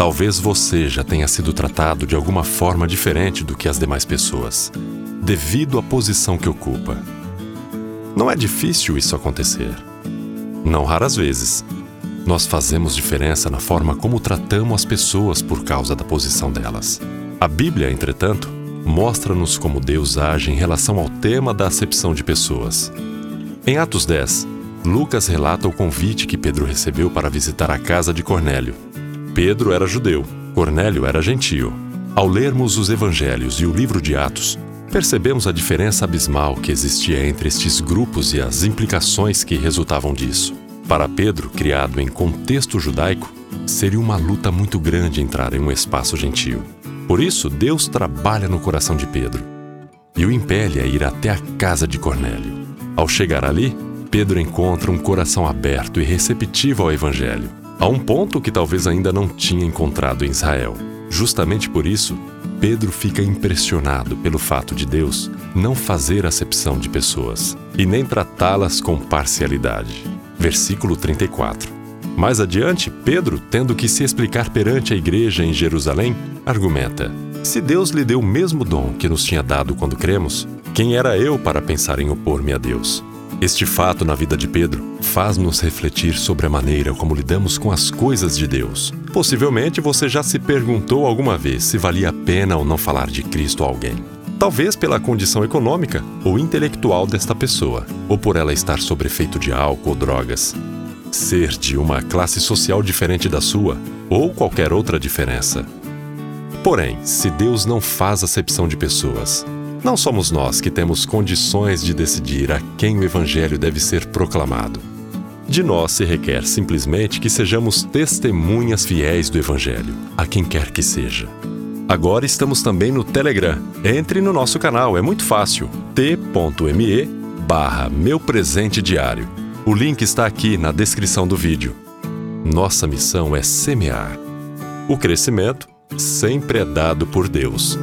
Talvez você já tenha sido tratado de alguma forma diferente do que as demais pessoas, devido à posição que ocupa. Não é difícil isso acontecer. Não raras vezes, nós fazemos diferença na forma como tratamos as pessoas por causa da posição delas. A Bíblia, entretanto, mostra-nos como Deus age em relação ao tema da acepção de pessoas. Em Atos 10, Lucas relata o convite que Pedro recebeu para visitar a casa de Cornélio. Pedro era judeu, Cornélio era gentio. Ao lermos os evangelhos e o livro de Atos, percebemos a diferença abismal que existia entre estes grupos e as implicações que resultavam disso. Para Pedro, criado em contexto judaico, seria uma luta muito grande entrar em um espaço gentil. Por isso, Deus trabalha no coração de Pedro e o impele a ir até a casa de Cornélio. Ao chegar ali, Pedro encontra um coração aberto e receptivo ao Evangelho, a um ponto que talvez ainda não tinha encontrado em Israel. Justamente por isso, Pedro fica impressionado pelo fato de Deus não fazer acepção de pessoas e nem tratá-las com parcialidade. Versículo 34. Mais adiante, Pedro, tendo que se explicar perante a igreja em Jerusalém, argumenta: Se Deus lhe deu o mesmo dom que nos tinha dado quando cremos, quem era eu para pensar em opor-me a Deus? Este fato na vida de Pedro faz-nos refletir sobre a maneira como lidamos com as coisas de Deus. Possivelmente você já se perguntou alguma vez se valia a pena ou não falar de Cristo a alguém. Talvez pela condição econômica ou intelectual desta pessoa, ou por ela estar sob efeito de álcool ou drogas. Ser de uma classe social diferente da sua, ou qualquer outra diferença. Porém, se Deus não faz acepção de pessoas, não somos nós que temos condições de decidir a quem o Evangelho deve ser proclamado. De nós se requer simplesmente que sejamos testemunhas fiéis do Evangelho, a quem quer que seja. Agora estamos também no Telegram. Entre no nosso canal, é muito fácil. t.me barra Meu Presente Diário. O link está aqui na descrição do vídeo. Nossa missão é semear. O crescimento sempre é dado por Deus.